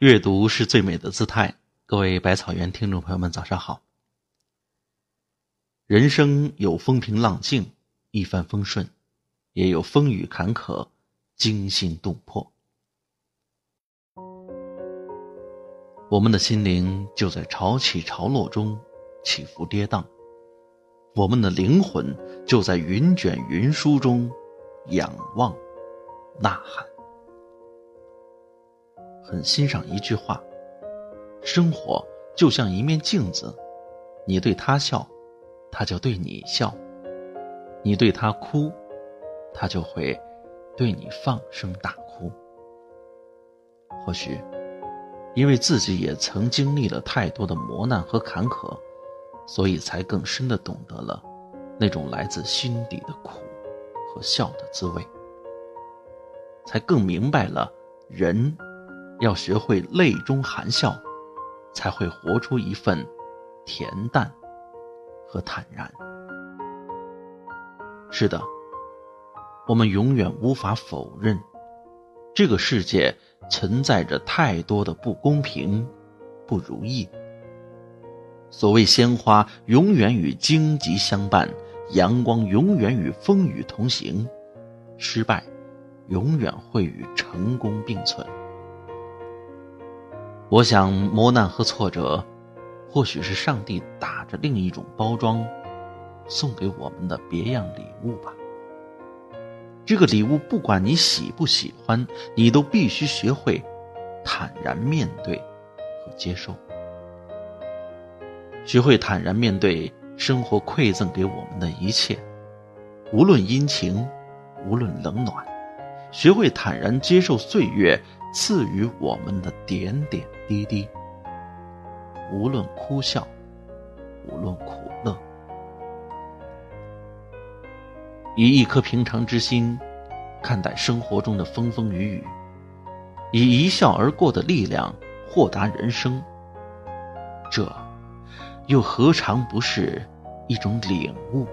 阅读是最美的姿态，各位百草园听众朋友们，早上好。人生有风平浪静、一帆风顺，也有风雨坎坷、惊心动魄。我们的心灵就在潮起潮落中起伏跌宕，我们的灵魂就在云卷云舒中仰望、呐喊。很欣赏一句话：“生活就像一面镜子，你对他笑，他就对你笑；你对他哭，他就会对你放声大哭。”或许，因为自己也曾经历了太多的磨难和坎坷，所以才更深的懂得了那种来自心底的苦和笑的滋味，才更明白了人。要学会泪中含笑，才会活出一份恬淡和坦然。是的，我们永远无法否认，这个世界存在着太多的不公平、不如意。所谓鲜花永远与荆棘相伴，阳光永远与风雨同行，失败永远会与成功并存。我想，磨难和挫折，或许是上帝打着另一种包装，送给我们的别样礼物吧。这个礼物，不管你喜不喜欢，你都必须学会坦然面对和接受。学会坦然面对生活馈赠给我们的一切，无论阴晴，无论冷暖。学会坦然接受岁月赐予我们的点点滴滴，无论哭笑，无论苦乐，以一颗平常之心看待生活中的风风雨雨，以一笑而过的力量豁达人生，这又何尝不是一种领悟？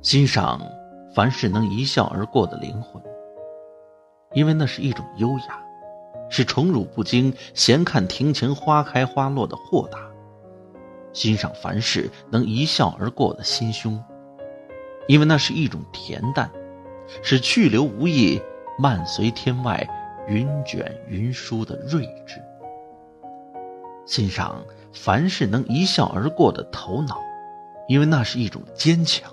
欣赏凡事能一笑而过的灵魂，因为那是一种优雅，是宠辱不惊、闲看庭前花开花落的豁达；欣赏凡事能一笑而过的心胸，因为那是一种恬淡，是去留无意、漫随天外云卷云舒的睿智；欣赏凡事能一笑而过的头脑，因为那是一种坚强。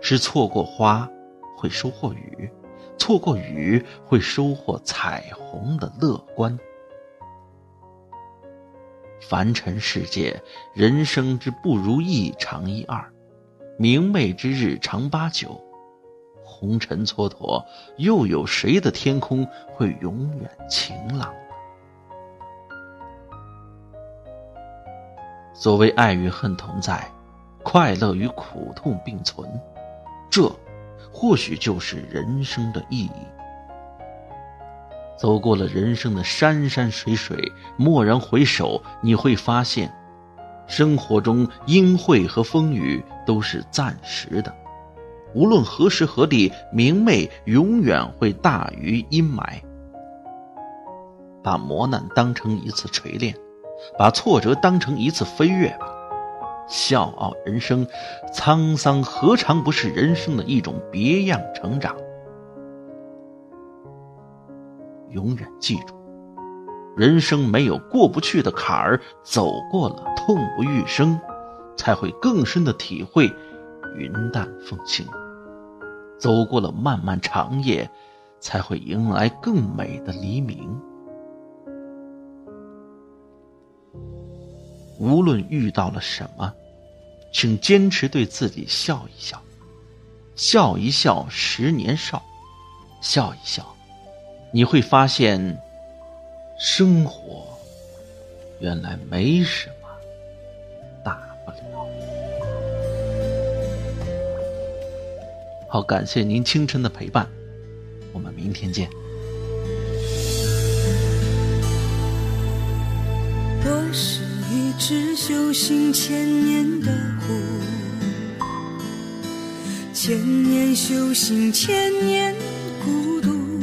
是错过花，会收获雨；错过雨，会收获彩虹的乐观。凡尘世界，人生之不如意常一二，明媚之日常八九。红尘蹉跎，又有谁的天空会永远晴朗？所谓爱与恨同在，快乐与苦痛并存。这，或许就是人生的意义。走过了人生的山山水水，蓦然回首，你会发现，生活中阴晦和风雨都是暂时的。无论何时何地，明媚永远会大于阴霾。把磨难当成一次锤炼，把挫折当成一次飞跃吧。笑傲人生，沧桑何尝不是人生的一种别样成长？永远记住，人生没有过不去的坎儿，走过了痛不欲生，才会更深的体会云淡风轻；走过了漫漫长夜，才会迎来更美的黎明。无论遇到了什么。请坚持对自己笑一笑，笑一笑，十年少，笑一笑，你会发现，生活原来没什么大不了。好，感谢您清晨的陪伴，我们明天见。一只修行千年的苦。千年修行，千年孤独。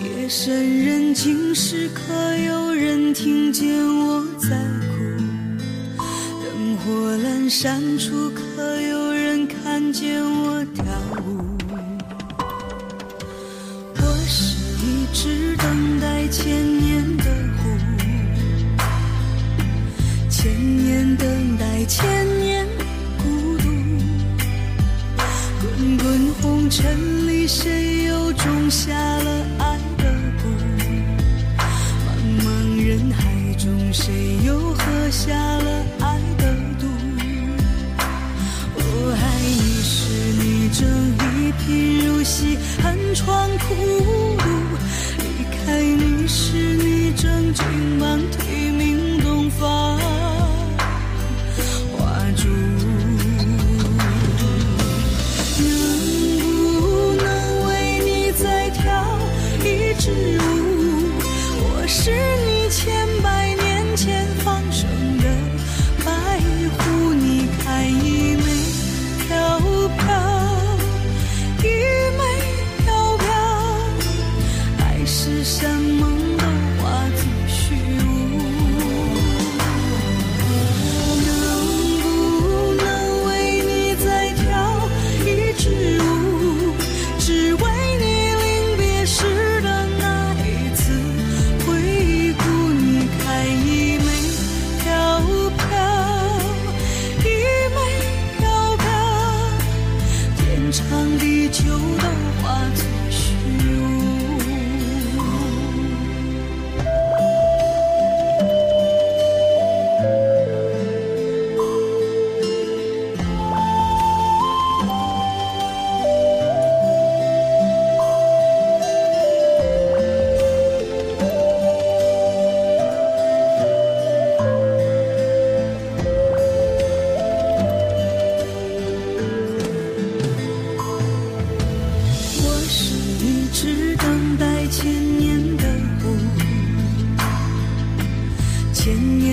夜深人静时，可有人听见我在哭？灯火阑珊处，可有人看见我跳舞？我是一只等待千年的千年孤独。滚滚红尘里，谁又种下了爱的蛊？茫茫人海中，谁又喝下了爱的毒？我爱你时，你正一贫如洗，寒窗苦读；离开你时，你正金榜题名，东方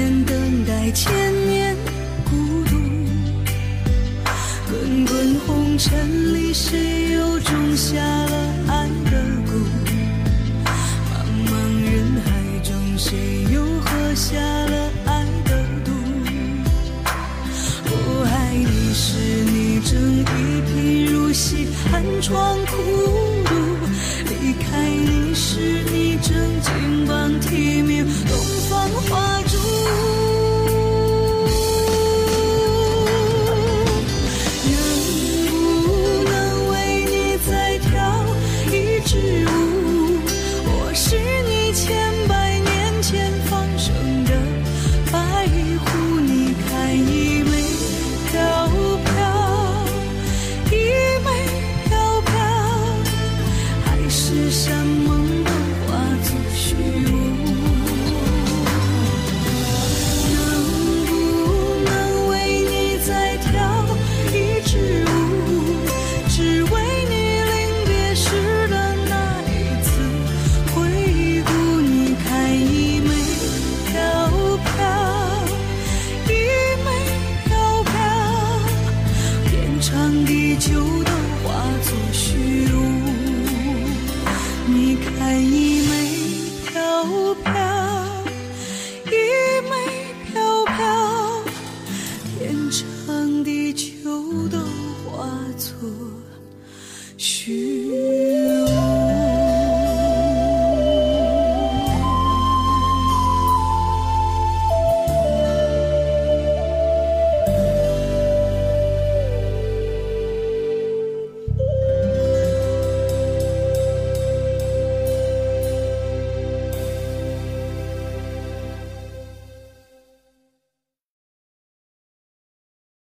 千年等待，千年孤独。滚滚红尘里，谁又种下了爱的蛊？茫茫人海中，谁又喝下了爱的毒？我爱你时，你正一贫如洗，寒窗苦是什么？